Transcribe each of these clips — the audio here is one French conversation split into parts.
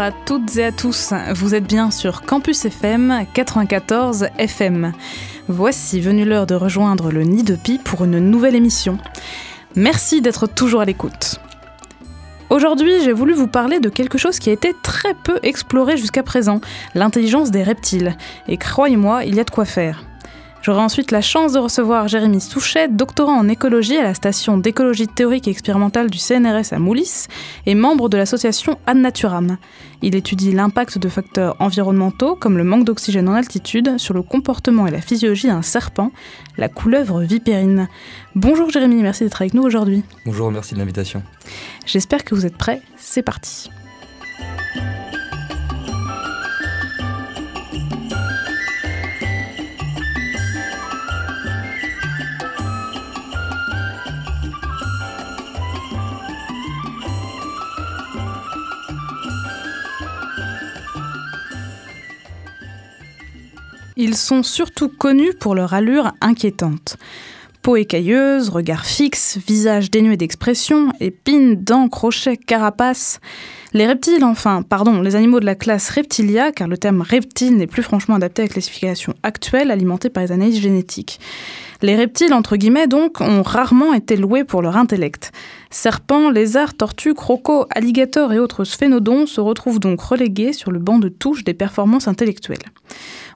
À toutes et à tous, vous êtes bien sur Campus FM 94 FM. Voici venue l'heure de rejoindre le Nid de Pi pour une nouvelle émission. Merci d'être toujours à l'écoute. Aujourd'hui, j'ai voulu vous parler de quelque chose qui a été très peu exploré jusqu'à présent, l'intelligence des reptiles. Et croyez-moi, il y a de quoi faire. J'aurai ensuite la chance de recevoir Jérémy Souchet, doctorant en écologie à la station d'écologie théorique et expérimentale du CNRS à Moulis et membre de l'association Ad Naturam. Il étudie l'impact de facteurs environnementaux comme le manque d'oxygène en altitude sur le comportement et la physiologie d'un serpent, la couleuvre vipérine. Bonjour Jérémy, merci d'être avec nous aujourd'hui. Bonjour, merci de l'invitation. J'espère que vous êtes prêts, c'est parti. Ils sont surtout connus pour leur allure inquiétante. Peau écailleuse, regard fixe, visage dénué d'expression, épines, dents, crochets, carapaces. Les reptiles, enfin, pardon, les animaux de la classe Reptilia, car le terme reptile n'est plus franchement adapté à la classification actuelle alimentée par les analyses génétiques. Les reptiles, entre guillemets, donc, ont rarement été loués pour leur intellect. Serpents, lézards, tortues, crocos, alligators et autres sphénodons se retrouvent donc relégués sur le banc de touche des performances intellectuelles.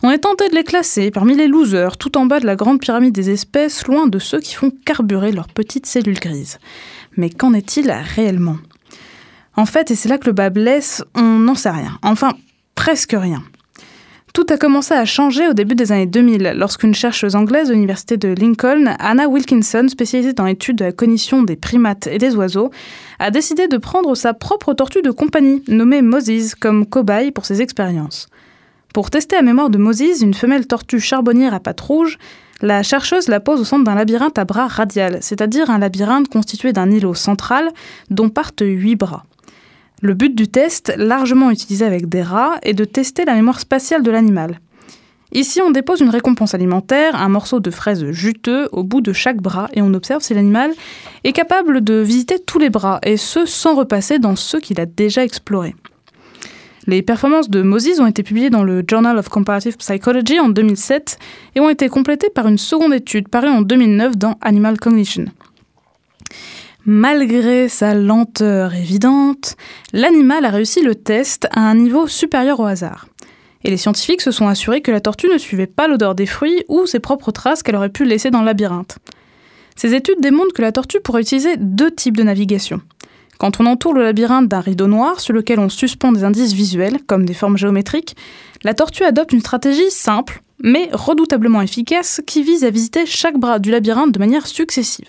On est tenté de les classer parmi les losers, tout en bas de la grande pyramide des espèces, loin de ceux qui font carburer leurs petites cellules grises. Mais qu'en est-il réellement? En fait, et c'est là que le bas blesse, on n'en sait rien. Enfin, presque rien. Tout a commencé à changer au début des années 2000, lorsqu'une chercheuse anglaise de l'université de Lincoln, Anna Wilkinson, spécialisée dans l'étude de la cognition des primates et des oiseaux, a décidé de prendre sa propre tortue de compagnie, nommée Moses, comme cobaye pour ses expériences. Pour tester la mémoire de Moses, une femelle tortue charbonnière à pattes rouges, la chercheuse la pose au centre d'un labyrinthe à bras radial, c'est-à-dire un labyrinthe constitué d'un îlot central dont partent huit bras. Le but du test, largement utilisé avec des rats, est de tester la mémoire spatiale de l'animal. Ici, on dépose une récompense alimentaire, un morceau de fraise juteux au bout de chaque bras, et on observe si l'animal est capable de visiter tous les bras, et ce sans repasser dans ceux qu'il a déjà explorés. Les performances de Moses ont été publiées dans le Journal of Comparative Psychology en 2007 et ont été complétées par une seconde étude parue en 2009 dans Animal Cognition. Malgré sa lenteur évidente, l'animal a réussi le test à un niveau supérieur au hasard. Et les scientifiques se sont assurés que la tortue ne suivait pas l'odeur des fruits ou ses propres traces qu'elle aurait pu laisser dans le labyrinthe. Ces études démontrent que la tortue pourrait utiliser deux types de navigation. Quand on entoure le labyrinthe d'un rideau noir sur lequel on suspend des indices visuels, comme des formes géométriques, la tortue adopte une stratégie simple, mais redoutablement efficace, qui vise à visiter chaque bras du labyrinthe de manière successive.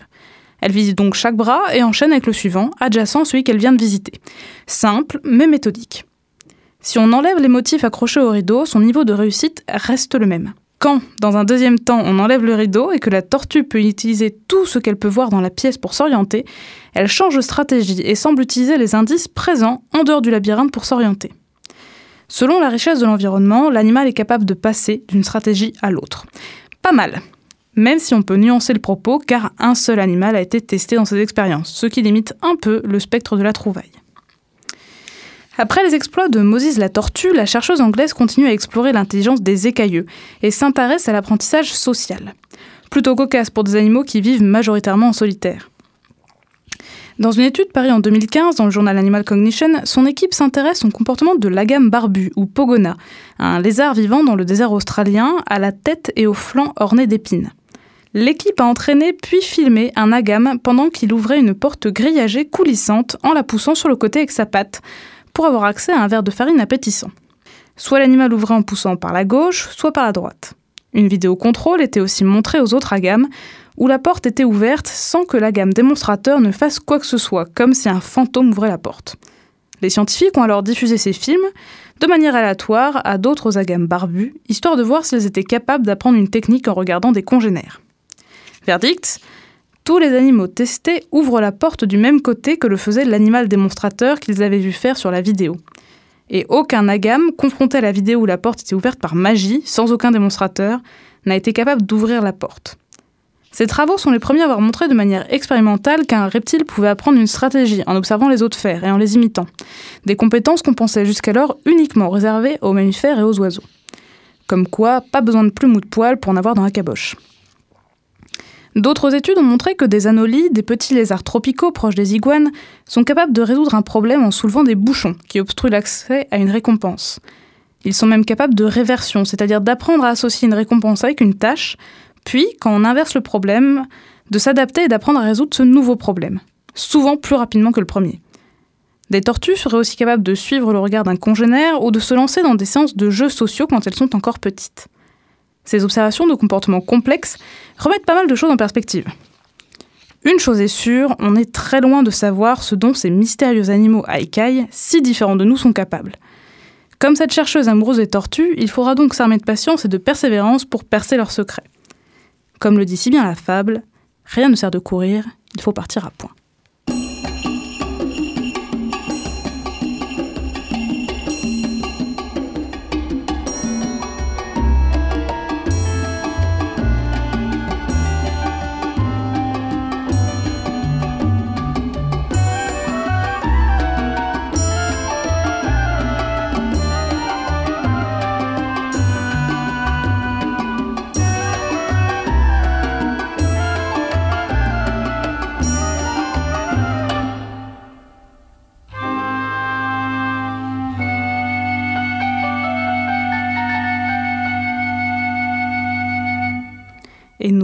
Elle visite donc chaque bras et enchaîne avec le suivant, adjacent celui qu'elle vient de visiter. Simple, mais méthodique. Si on enlève les motifs accrochés au rideau, son niveau de réussite reste le même. Quand, dans un deuxième temps, on enlève le rideau et que la tortue peut utiliser tout ce qu'elle peut voir dans la pièce pour s'orienter, elle change de stratégie et semble utiliser les indices présents en dehors du labyrinthe pour s'orienter. Selon la richesse de l'environnement, l'animal est capable de passer d'une stratégie à l'autre. Pas mal, même si on peut nuancer le propos car un seul animal a été testé dans ces expériences, ce qui limite un peu le spectre de la trouvaille. Après les exploits de Moses la tortue, la chercheuse anglaise continue à explorer l'intelligence des écailleux et s'intéresse à l'apprentissage social. Plutôt cocasse pour des animaux qui vivent majoritairement en solitaire. Dans une étude parue en 2015 dans le journal Animal Cognition, son équipe s'intéresse au comportement de l'agame barbu ou pogona, un lézard vivant dans le désert australien à la tête et aux flancs ornés d'épines. L'équipe a entraîné puis filmé un agame pendant qu'il ouvrait une porte grillagée coulissante en la poussant sur le côté avec sa patte, pour avoir accès à un verre de farine appétissant. Soit l'animal ouvrait en poussant par la gauche, soit par la droite. Une vidéo contrôle était aussi montrée aux autres agames, où la porte était ouverte sans que la gamme démonstrateur ne fasse quoi que ce soit, comme si un fantôme ouvrait la porte. Les scientifiques ont alors diffusé ces films de manière aléatoire à d'autres agames barbus, histoire de voir s'ils étaient capables d'apprendre une technique en regardant des congénères. Verdict tous les animaux testés ouvrent la porte du même côté que le faisait l'animal démonstrateur qu'ils avaient vu faire sur la vidéo. Et aucun agame, confronté à la vidéo où la porte était ouverte par magie, sans aucun démonstrateur, n'a été capable d'ouvrir la porte. Ces travaux sont les premiers à avoir montré de manière expérimentale qu'un reptile pouvait apprendre une stratégie en observant les autres faire et en les imitant. Des compétences qu'on pensait jusqu'alors uniquement réservées aux mammifères et aux oiseaux. Comme quoi, pas besoin de plumes ou de poils pour en avoir dans la caboche. D'autres études ont montré que des anolies, des petits lézards tropicaux proches des iguanes, sont capables de résoudre un problème en soulevant des bouchons qui obstruent l'accès à une récompense. Ils sont même capables de réversion, c'est-à-dire d'apprendre à associer une récompense avec une tâche, puis, quand on inverse le problème, de s'adapter et d'apprendre à résoudre ce nouveau problème, souvent plus rapidement que le premier. Des tortues seraient aussi capables de suivre le regard d'un congénère ou de se lancer dans des séances de jeux sociaux quand elles sont encore petites. Ces observations de comportements complexes remettent pas mal de choses en perspective. Une chose est sûre, on est très loin de savoir ce dont ces mystérieux animaux écailles, si différents de nous, sont capables. Comme cette chercheuse amoureuse des tortues, il faudra donc s'armer de patience et de persévérance pour percer leurs secrets. Comme le dit si bien la fable, rien ne sert de courir, il faut partir à point.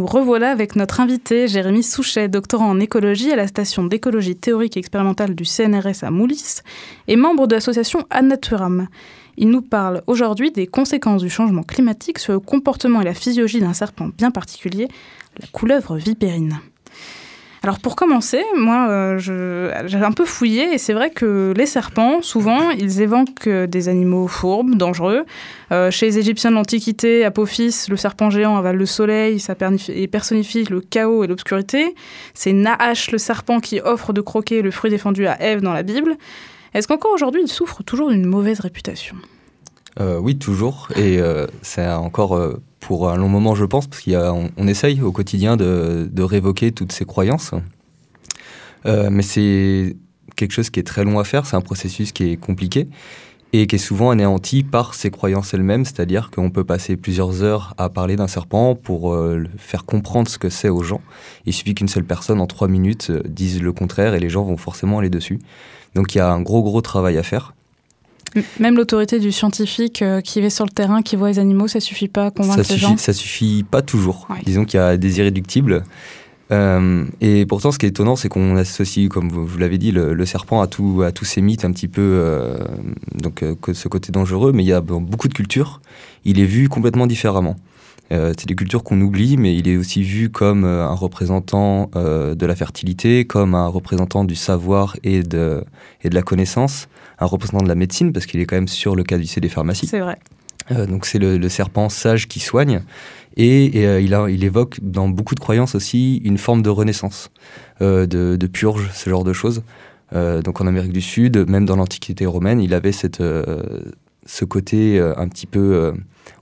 Revoilà avec notre invité, Jérémy Souchet, doctorant en écologie à la station d'écologie théorique et expérimentale du CNRS à Moulis et membre de l'association Annaturam. Il nous parle aujourd'hui des conséquences du changement climatique sur le comportement et la physiologie d'un serpent bien particulier, la couleuvre vipérine. Alors pour commencer, moi, euh, j'ai un peu fouillé et c'est vrai que les serpents, souvent, ils évoquent des animaux fourbes, dangereux. Euh, chez les Égyptiens de l'Antiquité, Apophis, le serpent géant avale le soleil ça et personnifie le chaos et l'obscurité. C'est Nahash, le serpent, qui offre de croquer le fruit défendu à Ève dans la Bible. Est-ce qu'encore aujourd'hui, il souffre toujours d'une mauvaise réputation? euh, Oui, toujours. Et c'est encore pour un long moment, je pense, parce qu'on on essaye au quotidien de, révoquer toutes ces croyances. Euh, mais c'est quelque chose qui est très long à faire, c'est un processus qui est compliqué et qui est souvent anéanti par ces croyances elles-mêmes, c'est-à-dire qu'on peut passer plusieurs heures à parler d'un serpent pour euh, faire comprendre ce que c'est aux gens. Il suffit qu'une seule personne en trois minutes euh, dise le contraire et les gens vont forcément aller dessus. Donc il y a un gros gros travail à faire. Même l'autorité du scientifique euh, qui va sur le terrain, qui voit les animaux, ça suffit pas à convaincre ça les suffit, Ça suffit pas toujours. Disons qu'il y a des irréductibles. Euh, et pourtant, ce qui est étonnant, c'est qu'on associe, comme vous, l'avez dit, le, serpent à, tout, à tous ces mythes un petit peu, euh, donc ce côté dangereux, mais il y a beaucoup de cultures, il est vu complètement différemment. c'est des cultures qu'on oublie, mais il est aussi vu comme un représentant de la fertilité, comme un représentant du savoir et de, et de la connaissance un représentant de la médecine, parce qu'il est quand même sur le caducée des pharmacies. C'est vrai. Euh, donc c'est le, serpent sage qui soigne. Et, euh, il, a, il, évoque dans beaucoup de croyances aussi une forme de renaissance, euh, de, de, purge, ce genre de choses. donc en Amérique du Sud, même dans l'Antiquité romaine, il avait cette, ce côté un petit peu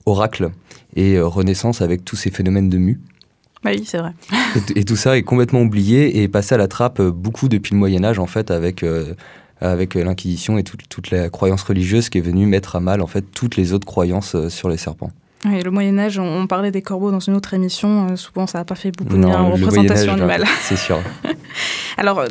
oracle et renaissance avec tous ces phénomènes de mue. Oui, c'est vrai. et, et, tout ça est complètement oublié et passé à la trappe beaucoup depuis le Moyen Âge en fait avec avec euh, l'Inquisition et toute, la croyance religieuse qui est venue mettre à mal en fait toutes les autres croyances euh, sur les serpents. Oui, le Moyen Âge, on, parlait des corbeaux dans une autre émission. Euh, souvent, ça n'a pas fait beaucoup de bien en représentation animale. C'est sûr. Alors,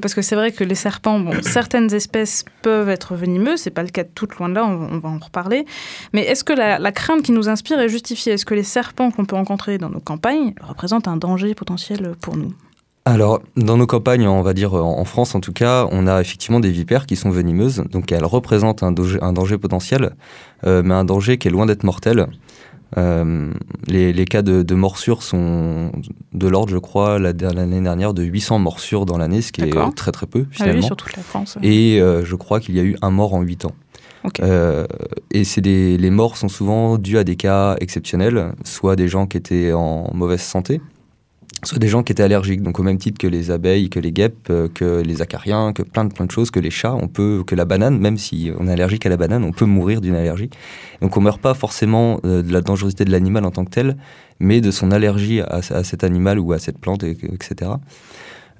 parce que c'est vrai que les serpents, bon, certaines espèces peuvent être venimeuses. C'est pas le cas de toutes, loin de là. On, va en reparler. Mais est-ce que la, la, crainte qui nous inspire est justifiée? Est-ce que les serpents qu'on peut rencontrer dans nos campagnes représentent un danger potentiel pour nous? Alors, dans nos campagnes, on va dire en France en tout cas, on a effectivement des vipères qui sont venimeuses, donc elles représentent un danger, potentiel, euh, mais un danger qui est loin d'être mortel. Euh, les, cas de, morsures sont de l'ordre, je crois, l'année dernière, de 800 morsures dans l'année, ce qui est très très peu finalement. Ah oui, sur toute la France. Et euh, je crois qu'il y a eu un mort en 8 ans. et c'est les morts sont souvent dus à des cas exceptionnels, soit des gens qui étaient en mauvaise santé, soit des gens qui étaient allergiques, donc au même titre que les abeilles, que les guêpes, euh, que les acariens, que plein de plein de choses, que les chats, on peut, que la banane, même si on est allergique à la banane, on peut mourir d'une allergie. Donc on meurt pas forcément euh, de la dangerosité de l'animal en tant que tel, mais de son allergie à, cet animal ou à cette plante, etc.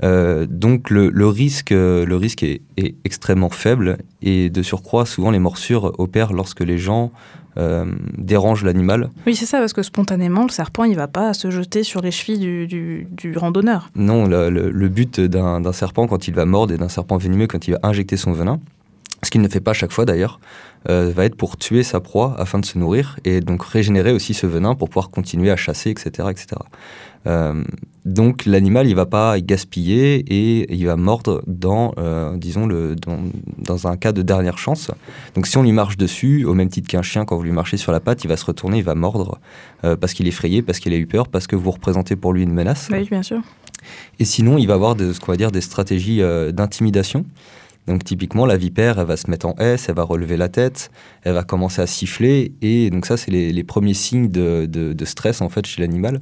Euh, donc le, risque, le risque est, extrêmement faible et de surcroît, souvent les morsures opèrent lorsque les gens euh, dérangent l'animal. Oui, c'est ça, parce que spontanément, le serpent, il va pas se jeter sur les chevilles du, randonneur. Non, le, but d'un serpent quand il va mordre et d'un serpent venimeux quand il va injecter son venin, ce qu'il ne fait pas chaque fois d'ailleurs, euh, va être pour tuer sa proie afin de se nourrir et donc régénérer aussi ce venin pour pouvoir continuer à chasser, etc. etc. Euh, donc l'animal, il va pas gaspiller et il va mordre dans, euh, disons, le, dans, un cas de dernière chance. Donc si on lui marche dessus, au même titre qu'un chien, quand vous lui marchez sur la patte, il va se retourner, il va mordre parce qu'il est effrayé, parce qu'il a eu peur, parce que vous représentez pour lui une menace. Oui, bien sûr. Et sinon, il va avoir de, ce qu'on va dire des stratégies d'intimidation. Donc typiquement, la vipère, elle va se mettre en S, elle va relever la tête, elle va commencer à siffler, et donc ça, c'est les, premiers signes de, stress en fait chez l'animal.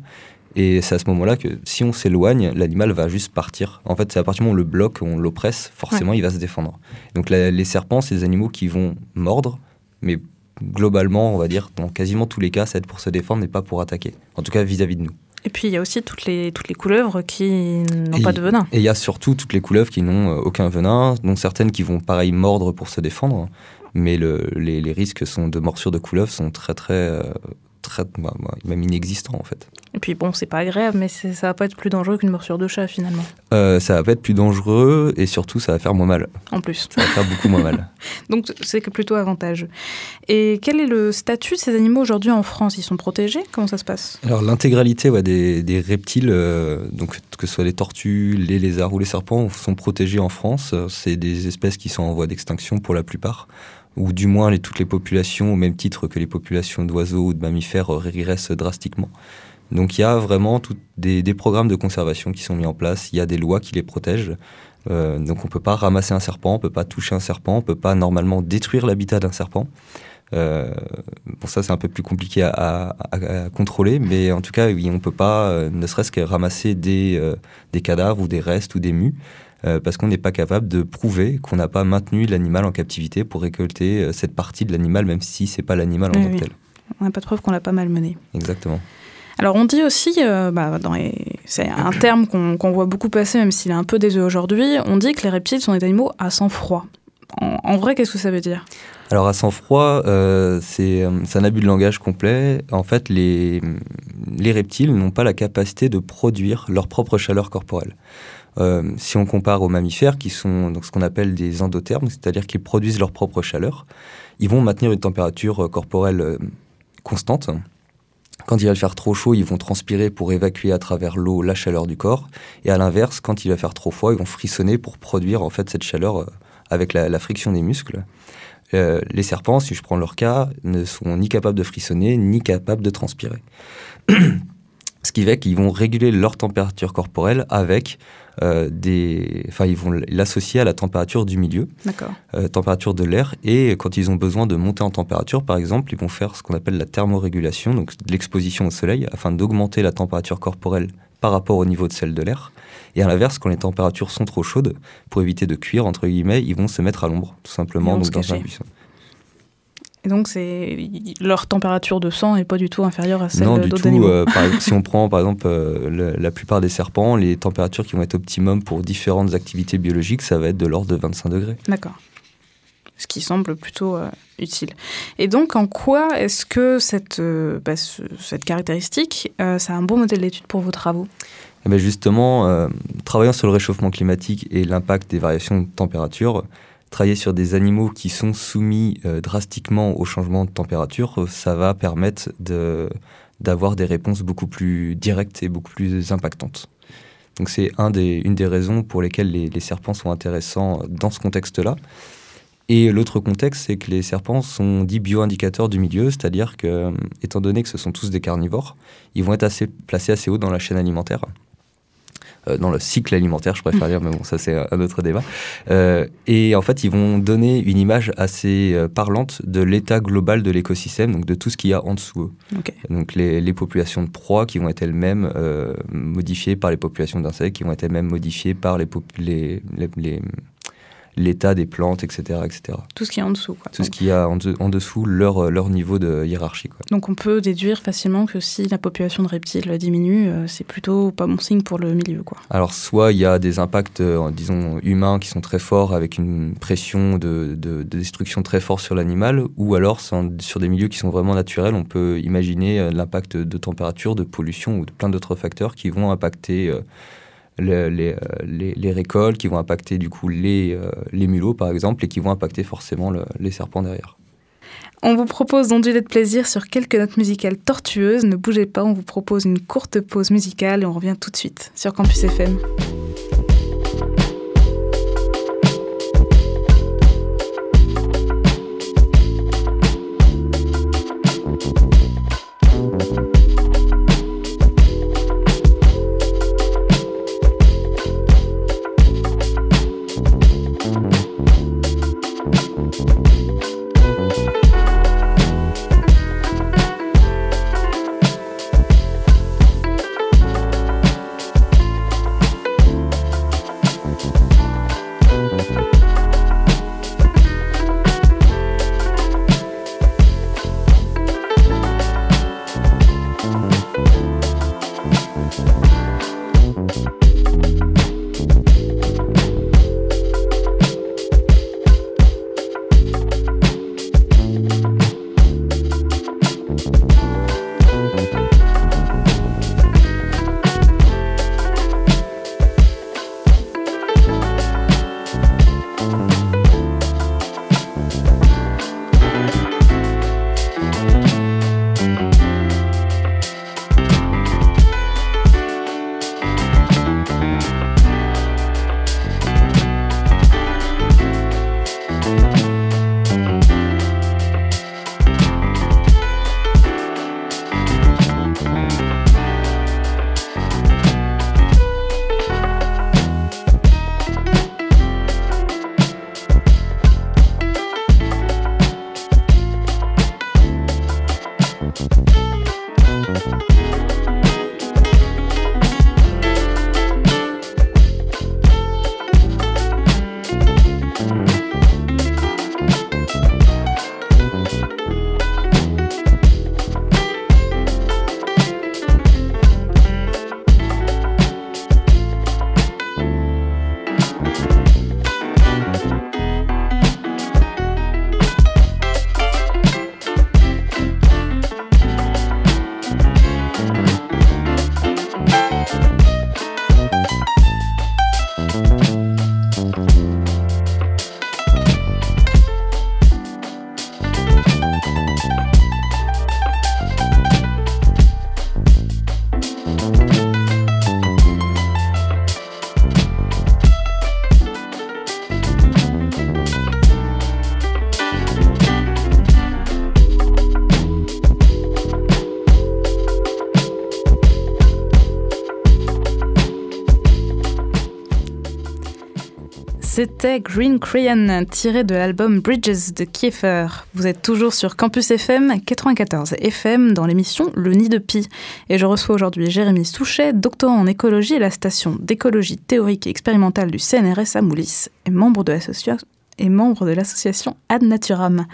Et c'est à ce moment-là que si on s'éloigne, l'animal va juste partir. En fait, c'est à partir du moment où on le bloque, on l'oppresse, forcément, il va se défendre. Donc les serpents, c'est des animaux qui vont mordre, mais globalement, on va dire, dans quasiment tous les cas, ça aide pour se défendre et pas pour attaquer. En tout cas, vis à -vis de nous. Et puis il y a aussi toutes les, toutes les couleuvres qui n'ont pas de venin. Et il y a surtout toutes les couleuvres qui n'ont euh, aucun venin, dont certaines qui vont pareil mordre pour se défendre. Mais le, les, les, risques sont de morsure de couleuvre sont très très euh, bah, bah, même inexistant en fait. Et puis bon, c'est pas agréable, mais ça va pas être plus dangereux qu'une morsure de chat finalement. Euh, ça va pas être plus dangereux et surtout ça va faire moins mal. En plus. Ça va faire beaucoup moins mal. Donc c'est plutôt avantageux. Et quel est le statut de ces animaux aujourd'hui en France? Ils sont protégés? Comment ça se passe? Alors l'intégralité ouais, des, des, reptiles, euh, donc que ce soit les tortues, les lézards ou les serpents, sont protégés en France. C'est des espèces qui sont en voie d'extinction pour la plupart ou du moins les, toutes les populations, au même titre que les populations d'oiseaux ou de mammifères, euh, régressent drastiquement. Donc il y a vraiment des, programmes de conservation qui sont mis en place, il y a des lois qui les protègent. Euh, donc on ne peut pas ramasser un serpent, on ne peut pas toucher un serpent, on ne peut pas normalement détruire l'habitat d'un serpent. Euh, bon, ça c'est un peu plus compliqué à, contrôler, mais en tout cas, on ne peut pas, ne serait-ce que ramasser des, des cadavres ou des restes ou des mues. Euh, parce qu'on n'est pas capable de prouver qu'on n'a pas maintenu l'animal en captivité pour récolter euh, cette partie de l'animal, même si c'est pas l'animal en tant que tel. On n'a pas de preuve qu'on l'a pas malmené. Exactement. Alors on dit aussi, euh, bah, c'est un terme qu'on voit beaucoup passer, même s'il est un peu désuet aujourd'hui, on dit que les reptiles sont des animaux à sang froid. En, vrai, qu'est-ce que ça veut dire? Alors à sang froid, c'est un abus de langage complet. En fait, les, les reptiles n'ont pas la capacité de produire leur propre chaleur corporelle. Euh, si on compare aux mammifères, qui sont donc ce qu'on appelle des endothermes, c'est-à-dire qu'ils produisent leur propre chaleur, ils vont maintenir une température euh, corporelle euh, constante. Quand il va faire trop chaud, ils vont transpirer pour évacuer à travers l'eau la chaleur du corps. Et à l'inverse, quand il va faire trop froid, ils vont frissonner pour produire en fait cette chaleur avec la, friction des muscles. les serpents, si je prends leur cas, ne sont ni capables de frissonner ni capables de transpirer. Ce qui fait qu'ils vont réguler leur température corporelle avec euh, des. Enfin, ils vont l'associer à la température du milieu, euh, température de l'air. Et quand ils ont besoin de monter en température, par exemple, ils vont faire ce qu'on appelle la thermorégulation, donc l'exposition au soleil, afin d'augmenter la température corporelle par rapport au niveau de celle de l'air. Et à l'inverse, quand les températures sont trop chaudes, pour éviter de cuire, entre guillemets, ils vont se mettre à l'ombre, tout simplement, donc dans un buisson. Et donc, c'est leur température de sang n'est pas du tout inférieure à celle d'autres animaux. Non, du tout. si on prend par exemple euh, la plupart des serpents, les températures qui vont être optimum pour différentes activités biologiques, ça va être de l'ordre de 25 degrés. D'accord. Ce qui semble plutôt euh, utile. Et donc, en quoi est-ce que cette, euh, bah, cette caractéristique, c'est un bon modèle d'étude pour vos travaux? Eh ben Justement, travaillant sur le réchauffement climatique et l'impact des variations de température, travailler sur des animaux qui sont soumis euh, drastiquement au changement de température, ça va permettre d'avoir des réponses beaucoup plus directes et beaucoup plus impactantes. Donc c'est une des raisons pour lesquelles les, serpents sont intéressants dans ce contexte-là. Et l'autre contexte, c'est que les serpents sont dits bioindicateurs du milieu, c'est-à-dire que, étant donné que ce sont tous des carnivores, ils vont être placés assez haut dans la chaîne alimentaire. Euh, dans le cycle alimentaire, je préfère dire, mais bon, ça c'est un autre débat. Euh, et en fait, ils vont donner une image assez euh, parlante de l'état global de l'écosystème, donc de tout ce qu'il y a en dessous. Donc les, les, populations de proies qui vont être elles-mêmes modifiées par les populations d'insectes, qui vont être elles-mêmes modifiées par les, les, les l'état des plantes, etc., etc. Tout ce qui est en dessous. Quoi. Tout ce qui y a en, dessous leur, leur niveau de hiérarchie. Quoi. Donc on peut déduire facilement que si la population de reptiles diminue, euh, c'est plutôt pas bon signe pour le milieu. Quoi. Alors soit il y a des impacts, euh, disons, humains qui sont très forts avec une pression de, de, destruction très forte sur l'animal, ou alors sur des milieux qui sont vraiment naturels, on peut imaginer euh, l'impact de température, de pollution ou de plein d'autres facteurs qui vont impacter les, les, les, récoltes, qui vont impacter du coup les, les mulots par exemple, et qui vont impacter forcément les serpents derrière. On vous propose d'onduler de plaisir sur quelques notes musicales tortueuses. Ne bougez pas, on vous propose une courte pause musicale et on revient tout de suite sur Campus FM. C'était Green Crayon, tiré de l'album Bridges de Kiefer. Vous êtes toujours sur Campus FM 94 FM dans l'émission Le Nid de Pi. Et je reçois aujourd'hui Jérémy Souchet, doctorant en écologie à la station d'écologie théorique et expérimentale du CNRS à Moulis et membre de l'association Ad Naturam.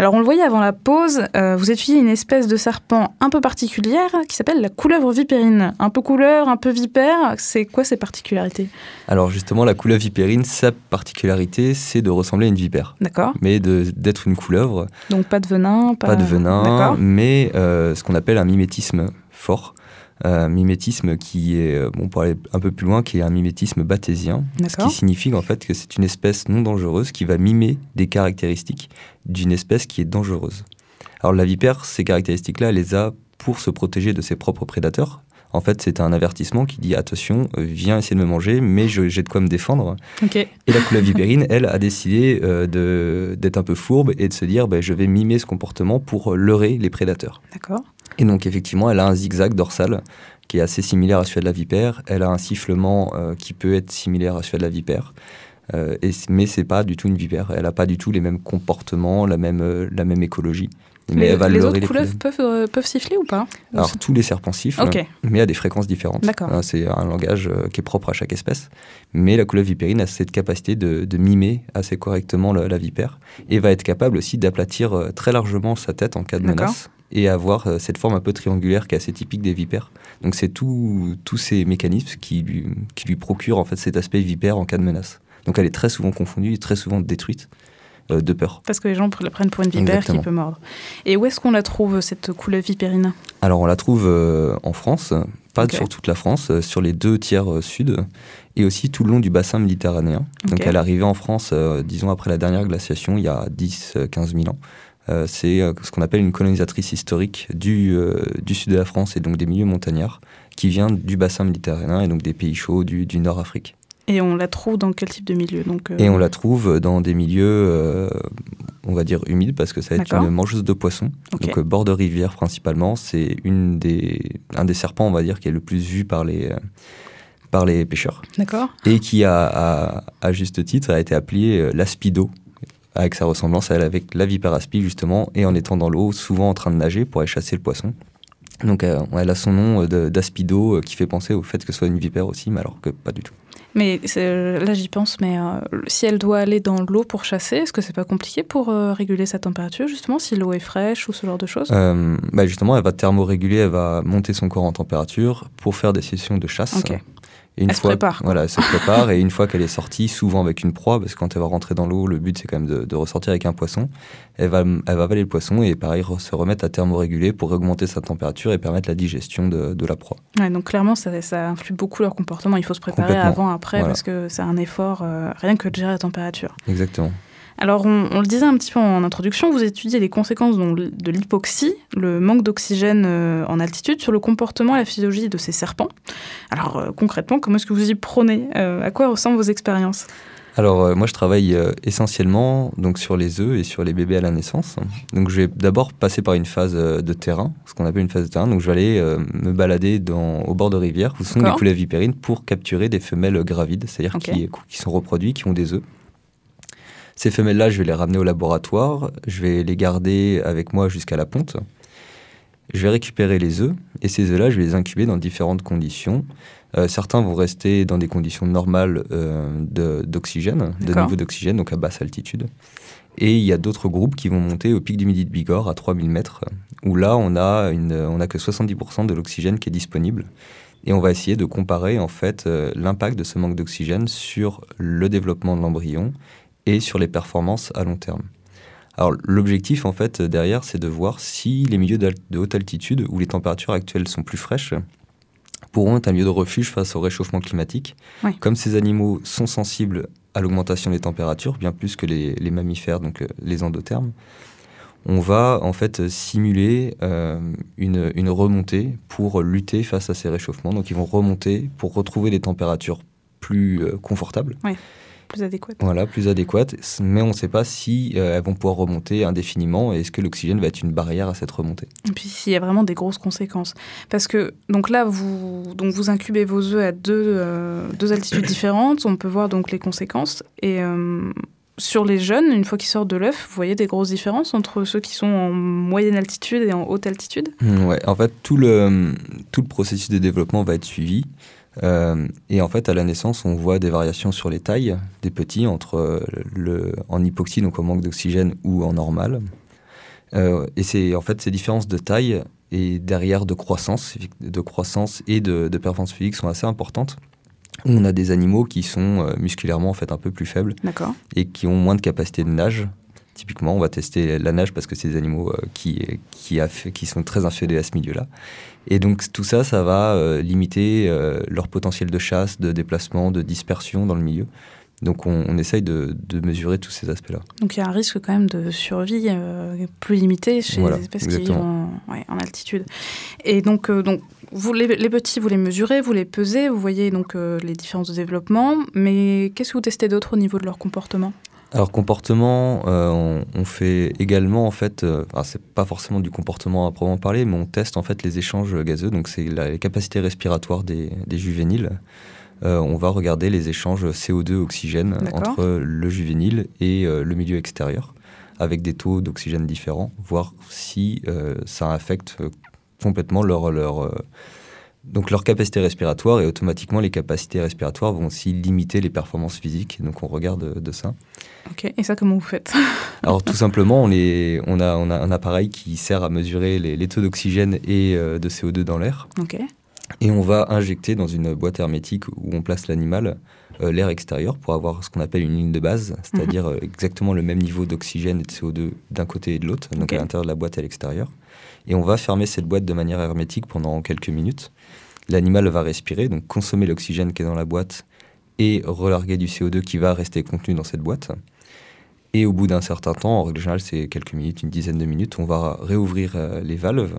Alors on le voyait avant la pause, euh, vous étudiez une espèce de serpent un peu particulière qui s'appelle la couleuvre vipérine. Un peu couleur, un peu vipère, c'est quoi ses particularités? Alors justement, la couleuvre vipérine, sa particularité, c'est de ressembler à une vipère. D'accord. Mais d'être une couleuvre. Donc pas de venin Pas, de venin, mais euh, ce qu'on appelle un mimétisme fort. Un mimétisme qui est, euh, bon, pour aller un peu plus loin, qui est un mimétisme bathésien, ce qui signifie en fait que c'est une espèce non dangereuse qui va mimer des caractéristiques d'une espèce qui est dangereuse. Alors la vipère, ces caractéristiques-là, elle les a pour se protéger de ses propres prédateurs. En fait, c'est un avertissement qui dit attention, euh, viens essayer de me manger, mais j'ai de quoi me défendre. Et la couleuvre vipérine, elle, a décidé euh, d'être un peu fourbe et de se dire ben, je vais mimer ce comportement pour leurrer les prédateurs. D'accord. Et donc, effectivement, elle a un zigzag dorsal qui est assez similaire à celui de la vipère. Elle a un sifflement euh, qui peut être similaire à celui de la vipère. Euh, et, mais c'est pas du tout une vipère. Elle n'a pas du tout les mêmes comportements, la même, euh, la même écologie. Mais les, les autres couleuvres peuvent, peuvent, siffler ou pas Alors tous les serpents sifflent, mais à des fréquences différentes. C'est un langage qui est propre à chaque espèce. Mais la couleuvre vipérine a cette capacité de, mimer assez correctement la, vipère et va être capable aussi d'aplatir très largement sa tête en cas de menace et avoir cette forme un peu triangulaire qui est assez typique des vipères. Donc c'est tous ces mécanismes qui lui, qui lui procurent en fait cet aspect vipère en cas de menace. Donc elle est très souvent confondue et très souvent détruite euh, de peur. Parce que les gens la prennent pour une vipère qui peut mordre. Et où est-ce qu'on la trouve, cette couleuvre vipérine? Alors on la trouve euh, en France, pas sur toute la France, euh, sur les deux tiers sud, et aussi tout le long du bassin méditerranéen. Donc elle est arrivée en France, disons, après la dernière glaciation, il y a 10-15 000 ans. C'est ce qu'on appelle une colonisatrice historique du, du sud de la France et donc des milieux montagnards, qui vient du bassin méditerranéen et donc des pays chauds du, du Nord-Afrique. Et on la trouve dans quel type de milieu donc, euh, Et on la trouve dans des milieux, euh, on va dire, humides, parce que ça va être une mangeuse de poissons. Donc, euh, bord de rivière principalement. C'est une des, un des serpents, on va dire, qui est le plus vu par les, par les pêcheurs. D'accord. Et qui, a, à, juste titre, a été appelé l'aspido, avec sa ressemblance avec la vipère aspi, justement, et en étant dans l'eau, souvent en train de nager pour aller chasser le poisson. Donc, elle a son nom d'aspido qui fait penser au fait que ce soit une vipère aussi, mais alors que pas du tout. Mais là, j'y pense, mais euh, si elle doit aller dans l'eau pour chasser, est-ce que c'est pas compliqué pour euh, réguler sa température, justement, si l'eau est fraîche ou ce genre de choses? Euh, bah Justement, elle va thermoréguler, elle va monter son corps en température pour faire des sessions de chasse elle se prépare. Voilà, elle se prépare. et une fois qu'elle est sortie, souvent avec une proie, parce que quand elle va rentrer dans l'eau, le but c'est quand même de, ressortir avec un poisson. Elle va, elle va avaler le poisson et pareil se remettre à thermoréguler pour augmenter sa température et permettre la digestion de, la proie. Ouais, donc clairement, ça, ça, influe beaucoup leur comportement. Il faut se préparer avant, après, parce que c'est un effort euh, rien que de gérer la température. Exactement. Alors, on, le disait un petit peu en introduction, vous étudiez les conséquences de l'hypoxie, le manque d'oxygène euh, en altitude, sur le comportement et la physiologie de ces serpents. Alors, euh, concrètement, comment est-ce que vous y prenez euh, À quoi ressemblent vos expériences? Alors moi je travaille essentiellement donc sur les œufs et sur les bébés à la naissance. Donc je vais d'abord passer par une phase de terrain, ce qu'on appelle une phase de terrain. Donc je vais aller me balader dans, au bord de rivière où sont des poulets vipérines pour capturer des femelles gravides, c'est-à-dire qui, qui, sont reproduits, qui ont des œufs. Ces femelles-là, je vais les ramener au laboratoire, je vais les garder avec moi jusqu'à la ponte. Je vais récupérer les œufs et ces œufs-là, je vais les incuber dans différentes conditions. Euh, certains vont rester dans des conditions normales euh, d'oxygène, de, niveau d'oxygène, donc à basse altitude. Et il y a d'autres groupes qui vont monter au pic du Midi de Bigorre à 3000 mètres, où là, on a, une, on a que 70% de l'oxygène qui est disponible. Et on va essayer de comparer en fait euh, l'impact de ce manque d'oxygène sur le développement de l'embryon et sur les performances à long terme. Alors l'objectif en fait derrière, c'est de voir si les milieux de haute altitude où les températures actuelles sont plus fraîches pourront être un lieu de refuge face au réchauffement climatique. Comme ces animaux sont sensibles à l'augmentation des températures, bien plus que les, mammifères, donc euh, les endothermes, on va en fait simuler euh, une, une, remontée pour lutter face à ces réchauffements. Donc ils vont remonter pour retrouver des températures plus euh, confortables plus adéquate. Voilà, plus adéquate, mais on ne sait pas si euh, elles vont pouvoir remonter indéfiniment et est-ce que l'oxygène va être une barrière à cette remontée. Et puis s'il y a vraiment des grosses conséquences. Parce que donc là, vous, donc vous incubez vos œufs à deux, euh, deux altitudes différentes, on peut voir donc les conséquences. Et euh, sur les jeunes, une fois qu'ils sortent de l'œuf, vous voyez des grosses différences entre ceux qui sont en moyenne altitude et en haute altitude? Mmh, Ouais, en fait, tout le, tout le processus de développement va être suivi. Euh, et en fait, à la naissance, on voit des variations sur les tailles des petits entre le, en hypoxie, donc en manque d'oxygène, ou en normal. Euh, et c'est en fait ces différences de taille et derrière de croissance, de croissance et de, de performance physique sont assez importantes. On a des animaux qui sont euh, musculairement en fait un peu plus faibles et qui ont moins de capacité de nage. Typiquement, on va tester la nage parce que c'est des animaux qui, qui, qui sont très inféodés à ce milieu-là. Et donc tout ça, ça va euh, limiter euh, leur potentiel de chasse, de déplacement, de dispersion dans le milieu. Donc on, essaye de, mesurer tous ces aspects-là. Donc il y a un risque quand même de survie euh, plus limité chez les espèces qui vivent en, altitude. Et donc, donc vous, les, les, petits, vous les mesurez, vous les pesez, vous voyez donc les différences de développement, mais qu'est-ce que vous testez d'autre au niveau de leur comportement? Alors comportement, euh, on, fait également en fait, euh, c'est pas forcément du comportement à proprement parler, mais on teste en fait les échanges gazeux, donc c'est la, les capacités respiratoires des, juvéniles. Euh, on va regarder les échanges CO2 oxygène entre le juvénile et le milieu extérieur. avec des taux d'oxygène différents, voir si ça affecte complètement leur, leur, donc leur capacité respiratoire et automatiquement les capacités respiratoires vont aussi limiter les performances physiques. Donc on regarde de, ça. Ok, et ça comment vous faites? Alors tout simplement, on, on, a, on, a, un appareil qui sert à mesurer les, taux d'oxygène et euh, de CO2 dans l'air. Ok. Et on va injecter dans une boîte hermétique où on place l'animal euh, l'air extérieur pour avoir ce qu'on appelle une ligne de base, c'est-à-dire mhm. euh, exactement le même niveau d'oxygène et de CO2 d'un côté et de l'autre, donc à l'intérieur de la boîte et à l'extérieur. Et on va fermer cette boîte de manière hermétique pendant quelques minutes. L'animal va respirer, donc consommer l'oxygène qui est dans la boîte et relarguer du CO2 qui va rester contenu dans cette boîte. Et au bout d'un certain temps, en règle générale, c'est quelques minutes, une dizaine de minutes, on va réouvrir euh, les valves.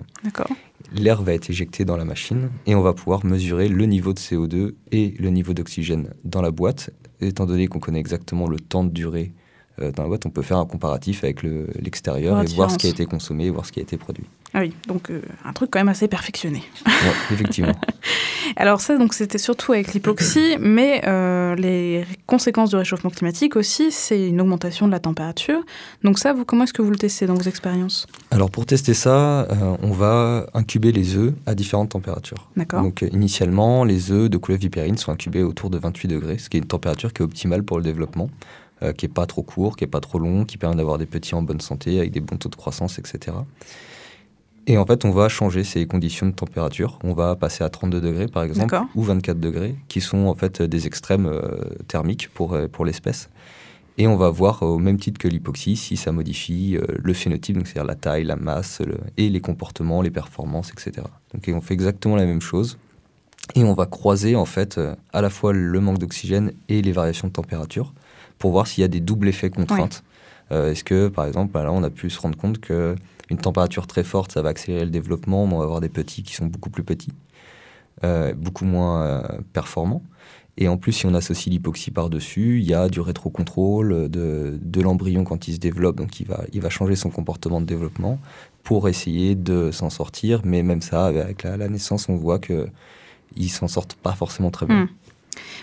L'air va être éjecté dans la machine et on va pouvoir mesurer le niveau de CO2 et le niveau d'oxygène dans la boîte. Étant donné qu'on connaît exactement le temps de durée euh, dans la boîte, on peut faire un comparatif avec l'extérieur et voir ce qui a été consommé, voir ce qui a été produit. Ah oui, donc euh, un truc quand même assez perfectionné. Oui, effectivement. Alors ça, donc c'était surtout avec l'hypoxie, mais euh, les conséquences du réchauffement climatique aussi, c'est une augmentation de la température. Donc ça, vous, comment est-ce que vous le testez dans vos expériences? Alors pour tester ça, on va incuber les œufs à différentes températures. D'accord. Donc initialement, les œufs de couleuvre vipérine sont incubés autour de 28 degrés, ce qui est une température qui est optimale pour le développement. Euh, qui est pas trop court, qui est pas trop long, qui permet d'avoir des petits en bonne santé avec des bons taux de croissance, etc. Et en fait, on va changer ces conditions de température. On va passer à 32 degrés, par exemple, ou 24 degrés, qui sont en fait des extrêmes euh, thermiques pour, euh, pour l'espèce. Et on va voir, au même titre que l'hypoxie, si ça modifie le phénotype, donc c'est-à-dire la taille, la masse, et les comportements, les performances, etc. Donc on fait exactement la même chose. Et on va croiser en fait à la fois le manque d'oxygène et les variations de température pour voir s'il y a des doubles effets contraintes. Euh, est-ce que, par exemple, là, on a pu se rendre compte que une température très forte, ça va accélérer le développement, mais on va avoir des petits qui sont beaucoup plus petits, euh, beaucoup moins euh, performants. Et en plus, si on associe l'hypoxie par-dessus, il y a du rétrocontrôle de, de l'embryon quand il se développe, donc il va, il va changer son comportement de développement pour essayer de s'en sortir. Mais même ça, avec la, naissance, on voit qu'ils s'en sortent pas forcément très bien. Hmm.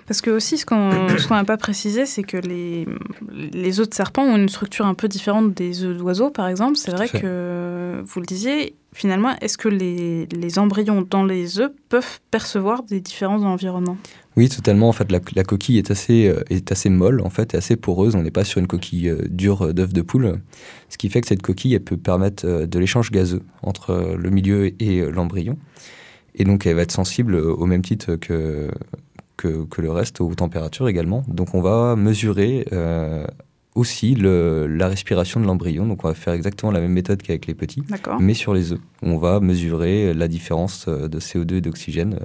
Parce que aussi, ce qu'on n'a pas précisé, c'est que les, les œufs de serpent ont une structure un peu différente des œufs d'oiseaux, par exemple. C'est vrai que, vous le disiez, finalement, est-ce que les, les, embryons dans les œufs peuvent percevoir des différences dans l'environnement Oui, totalement. En fait, la, coquille est assez, euh, est assez molle, en fait, et assez poreuse. On n'est pas sur une coquille euh, dure d'œuf de poule. Ce qui fait que cette coquille, elle peut permettre euh, de l'échange gazeux entre le milieu et l'embryon. Et donc, elle va être sensible au même titre que, que, le reste aux températures également. Donc on va mesurer euh, aussi le, la respiration de l'embryon. Donc on va faire exactement la même méthode qu'avec les petits, mais sur les œufs. On va mesurer la différence euh, de CO2 et d'oxygène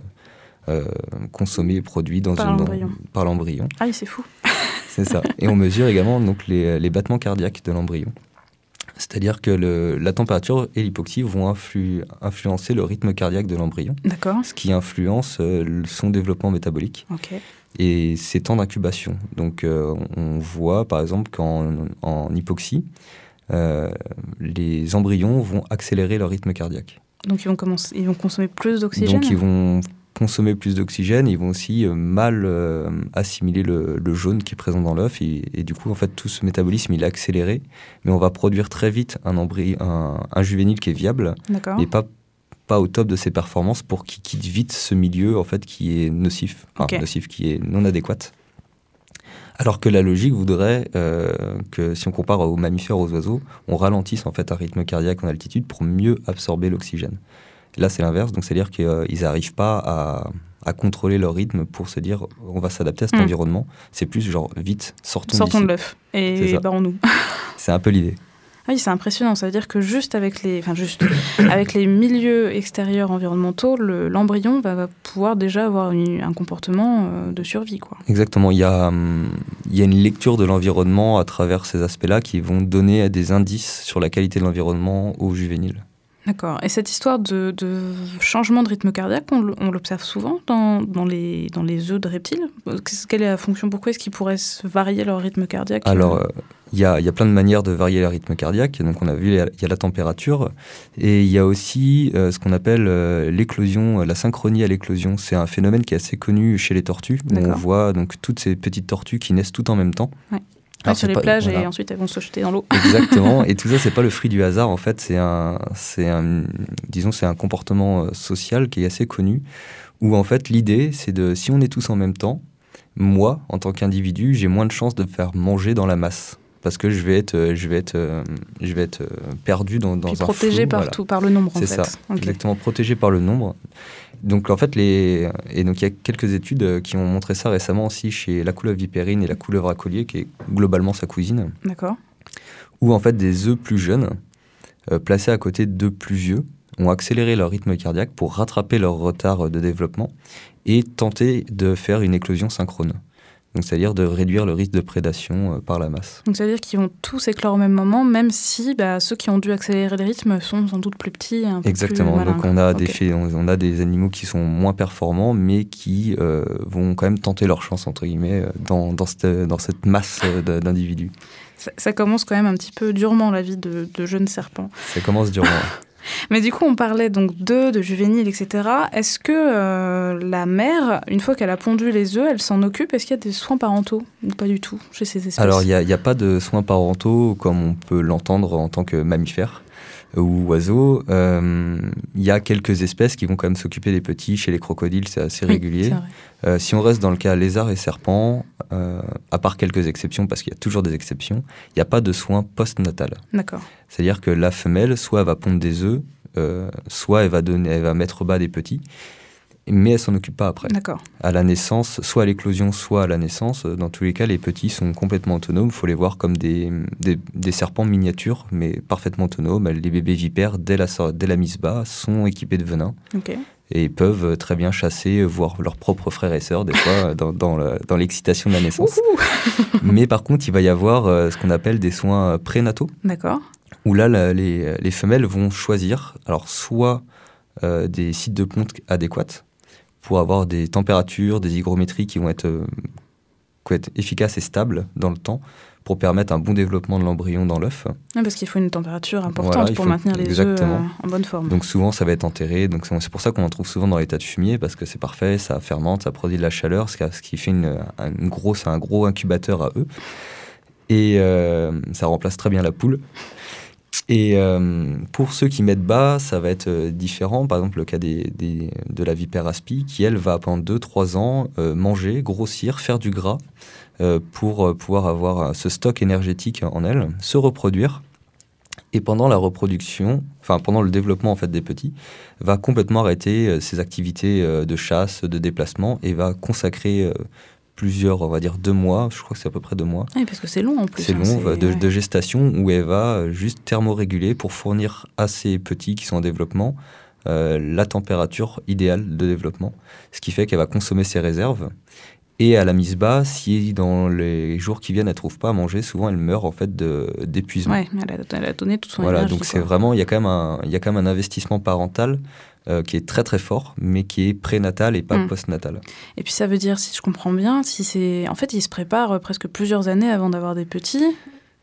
euh, consommé et produit dans par l'embryon. Ah oui, c'est fou. c'est ça. Et on mesure également donc, les, les battements cardiaques de l'embryon. C'est-à-dire que la température et l'hypoxie vont influencer le rythme cardiaque de l'embryon, ce qui influence euh, son développement métabolique. Et ses temps d'incubation. Donc euh, on voit par exemple qu'en hypoxie, euh, les embryons vont accélérer leur rythme cardiaque. Donc ils vont, commencer, ils vont consommer plus d'oxygène? Donc ils vont consommer plus d'oxygène, ils vont aussi euh, mal euh, assimiler le, jaune qui est présent dans l'œuf et, du coup en fait tout ce métabolisme il est accéléré, mais on va produire très vite un, un, juvénile qui est viable et pas pas au top de ses performances pour qu'il quitte vite ce milieu en fait qui est nocif, nocif qui est non adéquat. Alors que la logique voudrait euh, que si on compare aux mammifères, aux oiseaux, on ralentisse en fait un rythme cardiaque en altitude pour mieux absorber l'oxygène. Là, c'est l'inverse, donc c'est-à-dire qu'ils n'arrivent pas à, contrôler leur rythme pour se dire on va s'adapter à cet hmm. environnement. C'est plus genre vite, sortons Sortons de l'œuf et barrons-nous. c'est un peu l'idée. Oui, c'est impressionnant. Ça veut dire que juste avec les, enfin juste avec les milieux extérieurs environnementaux, l'embryon va, pouvoir déjà avoir un comportement euh, de survie, quoi. Exactement. Il y a, hum, il y a une lecture de l'environnement à travers ces aspects-là qui vont donner des indices sur la qualité de l'environnement aux juvéniles. D'accord. Et cette histoire de, changement de rythme cardiaque, on l'observe souvent dans, dans, les, dans les œufs de reptiles? Quelle est la fonction? Pourquoi est-ce qu'ils pourraient varier leur rythme cardiaque? Alors, euh, il y, a, y, a, plein de manières de varier leur rythme cardiaque. Donc, on a vu, il y a la température. Et il y a aussi euh, ce qu'on appelle euh, l'éclosion, la synchronie à l'éclosion. C'est un phénomène qui est assez connu chez les tortues. on voit donc toutes ces petites tortues qui naissent toutes en même temps. Alors, sur les plages et ensuite elles vont se jeter dans l'eau. Exactement. et tout ça, c'est pas le fruit du hasard. En fait, c'est un, c'est un, disons, c'est un comportement social qui est assez connu. Où en fait, l'idée, c'est de, si on est tous en même temps, moi, en tant qu'individu, j'ai moins de chances de me faire manger dans la masse parce que je vais être, euh, je vais être, euh, je vais être euh, perdu dans, dans un protégé par tout, par le nombre. C'est ça, exactement protégé par le nombre. Donc en fait, les et donc il y a quelques études qui ont montré ça récemment aussi chez la couleuvre vipérine et la couleuvre à collier, qui est globalement sa cousine. D'accord. Où en fait des œufs plus jeunes, placés à côté d'œufs plus vieux, ont accéléré leur rythme cardiaque pour rattraper leur retard de développement et tenter de faire une éclosion synchrone. Donc, c'est-à-dire de réduire le risque de prédation euh, par la masse. Donc, c'est-à-dire qu'ils vont tous éclore au même moment, même si bah, ceux qui ont dû accélérer le rythme sont sans doute plus petits. Un Exactement. Plus Donc, on a, des on a des animaux qui sont moins performants, mais qui euh, vont quand même tenter leur chance, entre guillemets, euh, dans, dans, cette, dans cette masse d'individus. Ça, commence quand même un petit peu durement la vie de, de jeunes serpents. Ça commence durement. Mais du coup, on parlait donc d'œufs, de juvéniles, etc. Est-ce que euh, la mère, une fois qu'elle a pondu les œufs, elle s'en occupe? Est-ce qu'il y a des soins parentaux Ou pas du tout chez ces espèces? Alors, il n'y a, pas de soins parentaux comme on peut l'entendre en tant que mammifère ou oiseaux. Euh, il y a quelques espèces qui vont quand même s'occuper des petits. Chez les crocodiles, c'est assez régulier. Euh, si on reste dans le cas lézard et serpent, à part quelques exceptions, parce qu'il y a toujours des exceptions, il n'y a pas de soins post-natal. D'accord. C'est-à-dire que la femelle, soit elle va pondre des œufs, euh, soit elle va, donner, elle va mettre bas des petits, mais elle s'en occupe pas après. D'accord. À la naissance, soit à l'éclosion, soit à la naissance, dans tous les cas, les petits sont complètement autonomes. Il faut les voir comme des, des, serpents miniatures, mais parfaitement autonomes. Les bébés vipères, dès la, dès la mise bas, sont équipés de venin. Et peuvent très bien chasser, voir leurs propres frères et sœurs, des fois, dans, dans l'excitation de la naissance. mais par contre, il va y avoir euh, ce qu'on appelle des soins prénataux. D'accord où là, les, femelles vont choisir, alors soit euh, des sites de ponte adéquats pour avoir des températures, des hygrométries qui vont être, euh, être efficaces et stables dans le temps pour permettre un bon développement de l'embryon dans l'œuf. parce qu'il faut une température importante pour maintenir les œufs euh, en bonne forme. Donc souvent ça va être enterré, donc c'est pour ça qu'on en trouve souvent dans l'état de fumier parce que c'est parfait, ça fermente, ça produit de la chaleur, ce qui fait une, grosse, un gros incubateur à œufs. Et ça remplace très bien la poule. Et euh, pour ceux qui mettent bas, ça va être euh, différent. Par exemple, le cas de la vipère aspi, qui elle va pendant 2-3 ans euh, manger, grossir, faire du gras pour pouvoir avoir ce stock énergétique en elle, se reproduire. Et pendant la reproduction, enfin pendant le développement en fait des petits, va complètement arrêter ses activités de chasse, de déplacement et va consacrer plusieurs, on va dire deux mois, je crois que c'est à peu près deux mois. Oui, parce que c'est long en plus. C'est hein, long, de, gestation, où elle va juste thermoréguler pour fournir à ces petits qui sont en développement euh, la température idéale de développement. Ce qui fait qu'elle va consommer ses réserves. Et à la mise bas, si dans les jours qui viennent, elle ne trouve pas à manger, souvent elle meurt en fait d'épuisement. Oui, elle, a donné toute son voilà, donc c'est vraiment, il y, a quand même un, il y a quand même un investissement parental euh, qui est très très fort, mais qui est prénatal et pas mm. postnatal. Et puis ça veut dire, si je comprends bien, si c'est, en fait, ils se préparent euh, presque plusieurs années avant d'avoir des petits.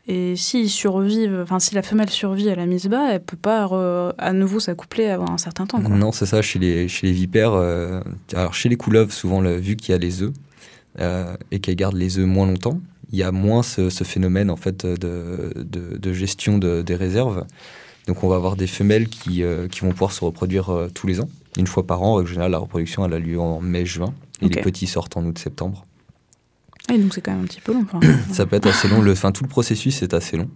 Et s'ils survivent, enfin si la femelle survit à la mise bas, elle peut pas à nouveau s'accoupler avant un certain temps. Non, c'est ça. Chez les, chez les vipères, euh, alors chez les couleuvres, souvent, vu qu'il y a les œufs et qu'elles gardent les œufs moins longtemps, il y a moins ce, phénomène en fait de, de, de gestion des réserves. Donc on va avoir des femelles qui, euh, qui vont pouvoir se reproduire euh, tous les ans, une fois par an. En général, la reproduction elle a lieu en mai-juin et les petits sortent en août-septembre. Et donc c'est quand même un petit peu long. ça peut être assez long. Le, fin, tout le processus est assez long.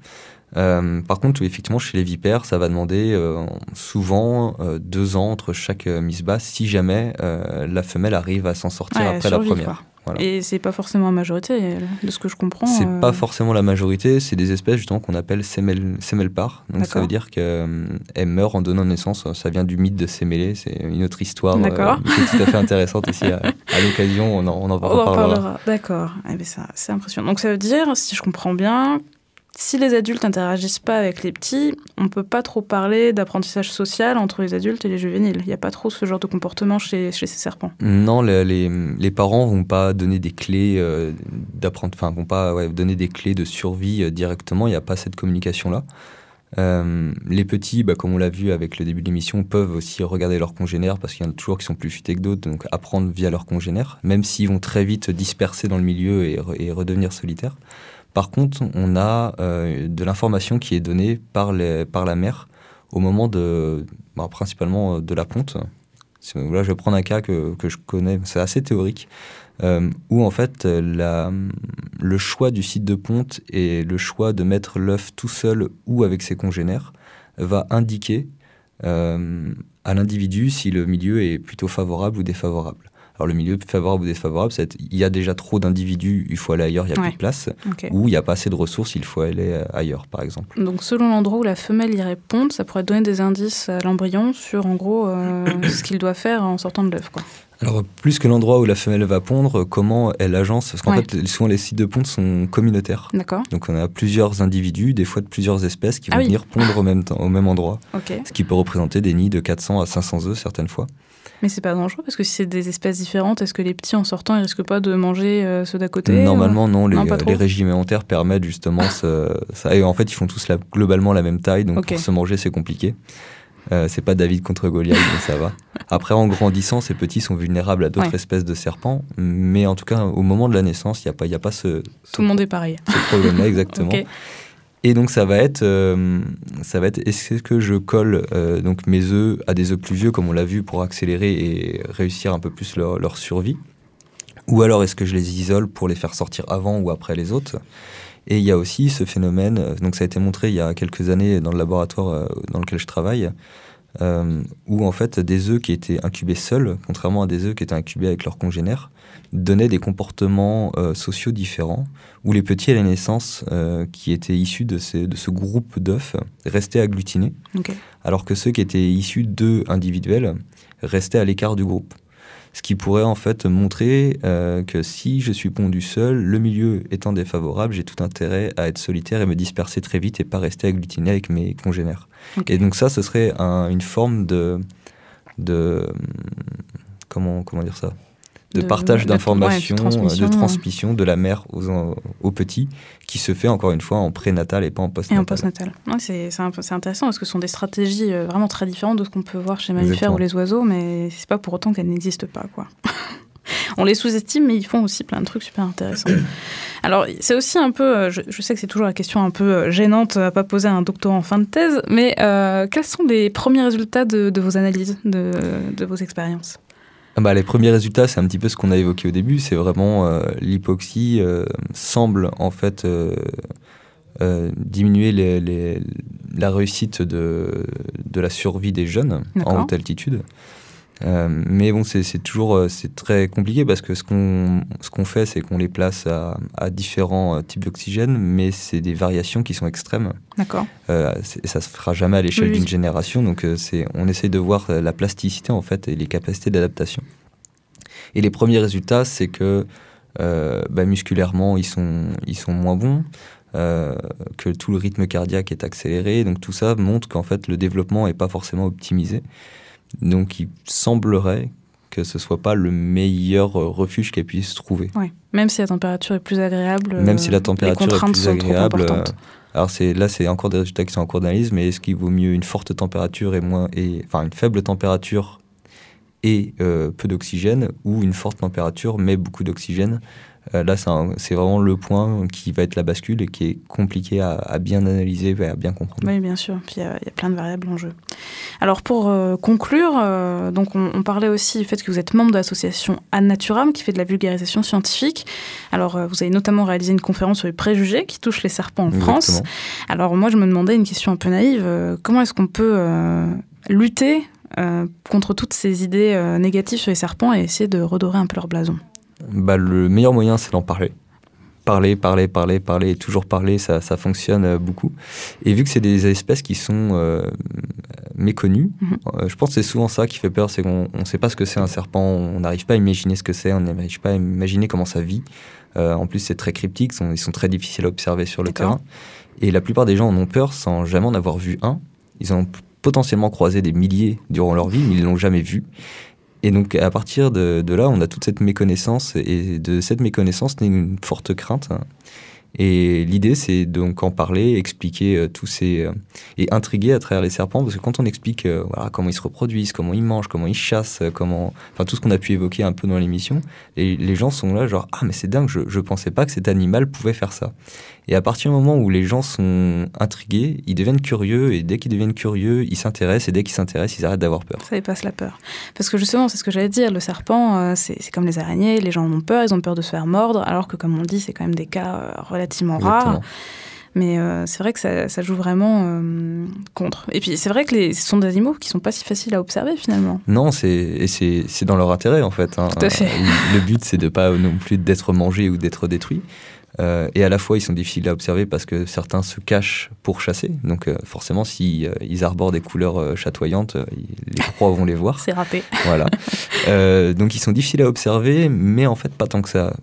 Euh, par contre, effectivement, chez les vipères, ça va demander souvent deux ans entre chaque mise basse si jamais la femelle arrive à s'en sortir après la première. Et c'est pas forcément la majorité, de ce que je comprends. C'est euh. pas forcément la majorité, c'est des espèces justement qu'on appelle sémélpar. Donc ça veut dire qu'elles euh, meurent en donnant naissance. Ça vient du mythe de sémélé, c'est une autre histoire euh, qui est tout à fait intéressante ici. À, l'occasion, on en, on en reparlera. D'accord, eh ben c'est impressionnant. Donc ça veut dire, si je comprends bien, si les adultes n'interagissent pas avec les petits, on ne peut pas trop parler d'apprentissage social entre les adultes et les juvéniles. Il n'y a pas trop ce genre de comportement chez, ces serpents. Non, les, parents vont pas donner des clés euh, vont pas donner des clés de survie euh, directement. Il n'y a pas cette communication là. Euh, les petits, bah, comme on l'a vu avec le début de l'émission, peuvent aussi regarder leurs congénères parce qu'il y en a toujours qui sont plus futés que d'autres, donc apprendre via leurs congénères, même s'ils vont très vite disperser dans le milieu et redevenir solitaires. Par contre, on a de l'information qui est donnée par, la mer au moment de, bah, principalement de la ponte. Là, je vais prendre un cas que, je connais, c'est assez théorique, où en fait le choix du site de ponte et le choix de mettre l'œuf tout seul ou avec ses congénères va indiquer euh, à l'individu si le milieu est plutôt favorable ou défavorable. Alors le milieu favorable ou défavorable, c'est il y a déjà trop d'individus, il faut aller ailleurs, il n'y a plus de place, ou il n'y a pas assez de ressources, il faut aller euh, ailleurs, par exemple. Donc selon l'endroit où la femelle irait pondre, ça pourrait donner des indices à l'embryon sur en gros euh, ce qu'il doit faire en sortant de l'œuf, quoi. Alors, plus que l'endroit où la femelle va pondre, comment elle agence? Parce qu'en fait, souvent, les sites de ponte sont communautaires. D'accord. Donc, on a plusieurs individus, des fois de plusieurs espèces, qui vont ah venir pondre au même, temps, au même endroit. Ce qui peut représenter des nids de 400 à 500 œufs, certaines fois. Mais c'est pas dangereux parce que si c'est des espèces différentes, est-ce que les petits en sortant ils risquent pas de manger euh, ceux d'à côté Normalement non, les, les, régimes alimentaires permettent justement ça. Et en fait ils font tous globalement la même taille, donc pour se manger c'est compliqué. Euh, c'est pas David contre Goliath, mais ça va. Après, en grandissant, ces petits sont vulnérables à d'autres espèces de serpents. Mais en tout cas, au moment de la naissance, il n'y a, pas, y a pas ce, Tout le monde est pareil. Ce problème-là, exactement. Et donc, ça va être, euh, ça va être est-ce que je colle euh, donc mes œufs à des œufs plus vieux, comme on l'a vu, pour accélérer et réussir un peu plus leur, leur survie? Ou alors, est-ce que je les isole pour les faire sortir avant ou après les autres? Et il y a aussi ce phénomène, donc ça a été montré il y a quelques années dans le laboratoire euh, dans lequel je travaille, euh, où en fait des œufs qui étaient incubés seuls, contrairement à des œufs qui étaient incubés avec leurs congénères, donnaient des comportements sociaux différents, où les petits à la naissance qui étaient issus de, ces, de ce groupe d'œufs restaient agglutinés, alors que ceux qui étaient issus d'œufs individuels restaient à l'écart du groupe ce qui pourrait en fait montrer euh, que si je suis pondu seul, le milieu étant défavorable, j'ai tout intérêt à être solitaire et me disperser très vite et pas rester agglutiné avec mes congénères. Et donc ça, ce serait une forme de, de comment comment dire ça? De, partage d'informations, de, transmission de la mère aux, aux, petits, qui se fait encore une fois en prénatal et pas en postnatal. Et en postnatal. c'est intéressant parce que ce sont des stratégies euh, vraiment très différentes de ce qu'on peut voir chez les mammifères ou les oiseaux, mais c'est pas pour autant qu'elles n'existent pas. quoi. on les sous-estime, mais ils font aussi plein de trucs super intéressants. Alors, c'est aussi un peu, euh, je, sais que c'est toujours la question un peu euh, gênante à pas poser à un doctorant en fin de thèse, mais quels sont les premiers résultats de, vos analyses, de, de vos expériences? Bah, les premiers résultats, c'est un petit peu ce qu'on a évoqué au début. C'est vraiment euh, l'hypoxie euh, semble en fait euh, diminuer les, la réussite de, de, la survie des jeunes en haute altitude. Euh, mais bon, c'est toujours euh, c'est très compliqué parce que ce qu'on ce qu'on fait, c'est qu'on les place à, à différents euh, types d'oxygène, mais c'est des variations qui sont extrêmes. D'accord. Euh, ça se fera jamais à l'échelle d'une génération, donc c'est on essaie de voir la plasticité en fait et les capacités d'adaptation. Et les premiers résultats, c'est que bah, musculairement, ils sont ils sont moins bons. que tout le rythme cardiaque est accéléré, donc tout ça montre qu'en fait le développement n'est pas forcément optimisé. Donc il semblerait que ce soit pas le meilleur euh, refuge qu'elle puisse trouver. Même si la température est plus agréable. Même si la euh, température est plus agréable. Euh, alors c'est là c'est encore des résultats qui sont en cours d'analyse, mais est-ce qu'il vaut mieux une forte température et moins et enfin une faible température et peu d'oxygène ou une forte température mais beaucoup d'oxygène euh, là, c'est vraiment le point qui va être la bascule et qui est compliqué à, bien analyser et à bien comprendre. Oui, bien sûr. Puis il y, a plein de variables en jeu. Alors pour euh, conclure, euh, donc on, parlait aussi du fait que vous êtes membre de l'association Ad Naturam qui fait de la vulgarisation scientifique. Alors vous avez notamment réalisé une conférence sur les préjugés qui touchent les serpents en France. Alors moi, je me demandais une question un peu naïve. comment est-ce qu'on peut lutter contre toutes ces idées négatives sur les serpents et essayer de redorer un peu leur blason? Bah, Le meilleur moyen, c'est d'en parler. Parler, parler, parler, parler, et toujours parler, ça, ça fonctionne euh, beaucoup. Et vu que c'est des espèces qui sont euh, méconnues, mhm. euh, je pense que c'est souvent ça qui fait peur, c'est qu'on ne sait pas ce que c'est un serpent, on n'arrive pas à imaginer ce que c'est, on n'arrive pas à imaginer comment ça vit. en plus, c'est très cryptique, ils sont très difficiles à observer sur le terrain. Et la plupart des gens en ont peur sans jamais en avoir vu un. Ils ont potentiellement croisé des milliers durant leur vie, mais ils ne l'ont jamais vu. Et donc, à partir de, là, on a toute cette méconnaissance, et de cette méconnaissance naît une forte crainte. Et l'idée, c'est donc en parler, expliquer euh, tous ces. Euh, et intriguer à travers les serpents, parce que quand on explique euh, voilà, comment ils se reproduisent, comment ils mangent, comment ils chassent, comment. Enfin, tout ce qu'on a pu évoquer un peu dans l'émission, et les gens sont là, genre, ah, mais c'est dingue, je, je pensais pas que cet animal pouvait faire ça. Et à partir du moment où les gens sont intrigués, ils deviennent curieux, et dès qu'ils deviennent curieux, ils s'intéressent, et dès qu'ils s'intéressent, ils arrêtent d'avoir peur. Ça dépasse la peur. Parce que justement, c'est ce que j'allais dire, le serpent, c'est comme les araignées, les gens en ont peur, ils ont peur de se faire mordre, alors que comme on dit, c'est quand même des cas relativement rares. Mais euh, c'est vrai que ça, joue vraiment euh, contre. Et puis c'est vrai que les, ce sont des animaux qui sont pas si faciles à observer finalement. Non, c'est dans leur intérêt en fait. Hein. Tout à fait. Le but c'est de pas non plus d'être mangé ou d'être détruit. Euh, et à la fois, ils sont difficiles à observer parce que certains se cachent pour chasser. Donc, forcément, s'ils ils arborent des couleurs chatoyantes, les proies vont les voir. C'est râpé. Voilà. donc, ils sont difficiles à observer, mais en fait, pas tant que ça.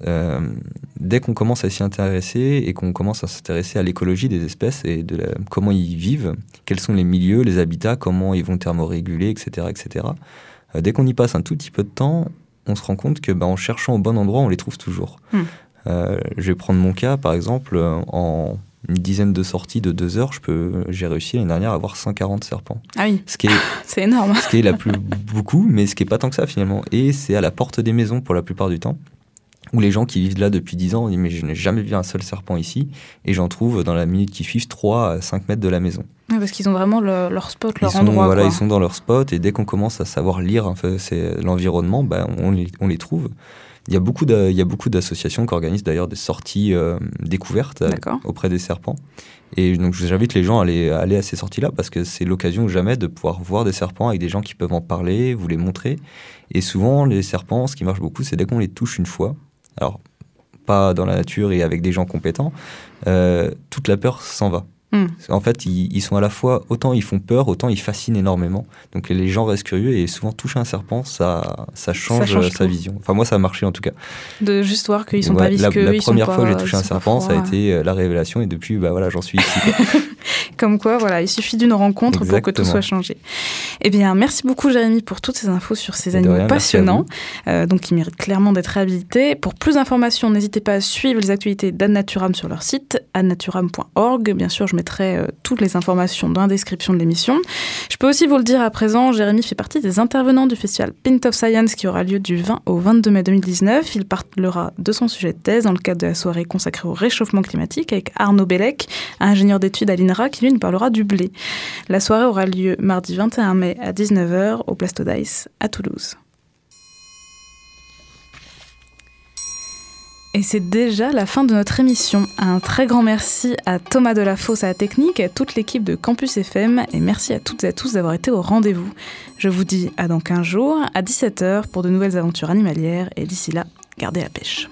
dès qu'on commence à s'y intéresser et qu'on commence à s'intéresser à l'écologie des espèces et de comment ils vivent, quels sont les milieux, les habitats, comment ils vont thermoréguler, etc., etc. dès qu'on y passe un tout petit peu de temps, on se rend compte que, bah, en cherchant au bon endroit, on les trouve toujours. Hmm. Euh, je vais prendre mon cas, par exemple, euh, en une dizaine de sorties de deux heures, je peux, j'ai réussi l'année dernière à avoir 140 serpents. Ah oui. Ce qui est, c'est énorme. Ce qui est la plus beaucoup, mais ce qui est pas tant que ça finalement. Et c'est à la porte des maisons pour la plupart du temps. Où les gens qui vivent là depuis 10 ans disent mais je n'ai jamais vu un seul serpent ici et j'en trouve dans la minute qui suit 3 à 5 mètres de la maison. parce qu'ils ont vraiment leur spot, leur ils endroit. voilà, ils sont dans leur spot et dès qu'on commence à savoir lire en fait, c'est l'environnement, ben, on, les, on les trouve. Il y a beaucoup d'associations qui organisent d'ailleurs des sorties euh, découvertes euh, auprès des serpents. Et donc j'invite les gens à aller, aller à ces sorties-là parce que c'est l'occasion jamais de pouvoir voir des serpents avec des gens qui peuvent en parler, vous les montrer. Et souvent, les serpents, ce qui marche beaucoup, c'est dès qu'on les touche une fois. Alors, pas dans la nature et avec des gens compétents, euh, toute la peur s'en va. Hmm. En fait, ils, sont à la fois, autant ils font peur, autant ils fascinent énormément. Donc les gens restent curieux et souvent toucher un serpent, ça, ça change, sa vision. Enfin, moi, ça a marché en tout cas. De juste voir qu'ils sont pas visqueux. La, la première fois que j'ai touché un serpent, ça a été euh, la révélation et depuis, bah voilà, j'en suis ici. Comme quoi, voilà, il suffit d'une rencontre pour que tout soit changé. Eh bien, merci beaucoup, Jérémy, pour toutes ces infos sur ces animaux passionnants, euh, donc qui méritent clairement d'être réhabilités. Pour plus d'informations, n'hésitez pas à suivre les actualités d'Annaturam sur leur site, annaturam.org. Bien sûr, je mettrai euh, toutes les informations dans la description de l'émission. Je peux aussi vous le dire à présent, Jérémy fait partie des intervenants du festival Pint of Science qui aura lieu du 20 au 22 mai 2019. Il parlera de son sujet de thèse dans le cadre de la soirée consacrée au réchauffement climatique avec Arnaud Bellec, ingénieur d'études à l'INRA, qui lui nous parlera du blé. La soirée aura lieu mardi 21 mai à 19h au Plasto Dice à Toulouse. Et c'est déjà la fin de notre émission. Un très grand merci à Thomas Delafosse à la technique, à toute l'équipe de Campus FM et merci à toutes et à tous d'avoir été au rendez-vous. Je vous dis à dans 15 jours, à 17h pour de nouvelles aventures animalières et d'ici là, gardez la pêche.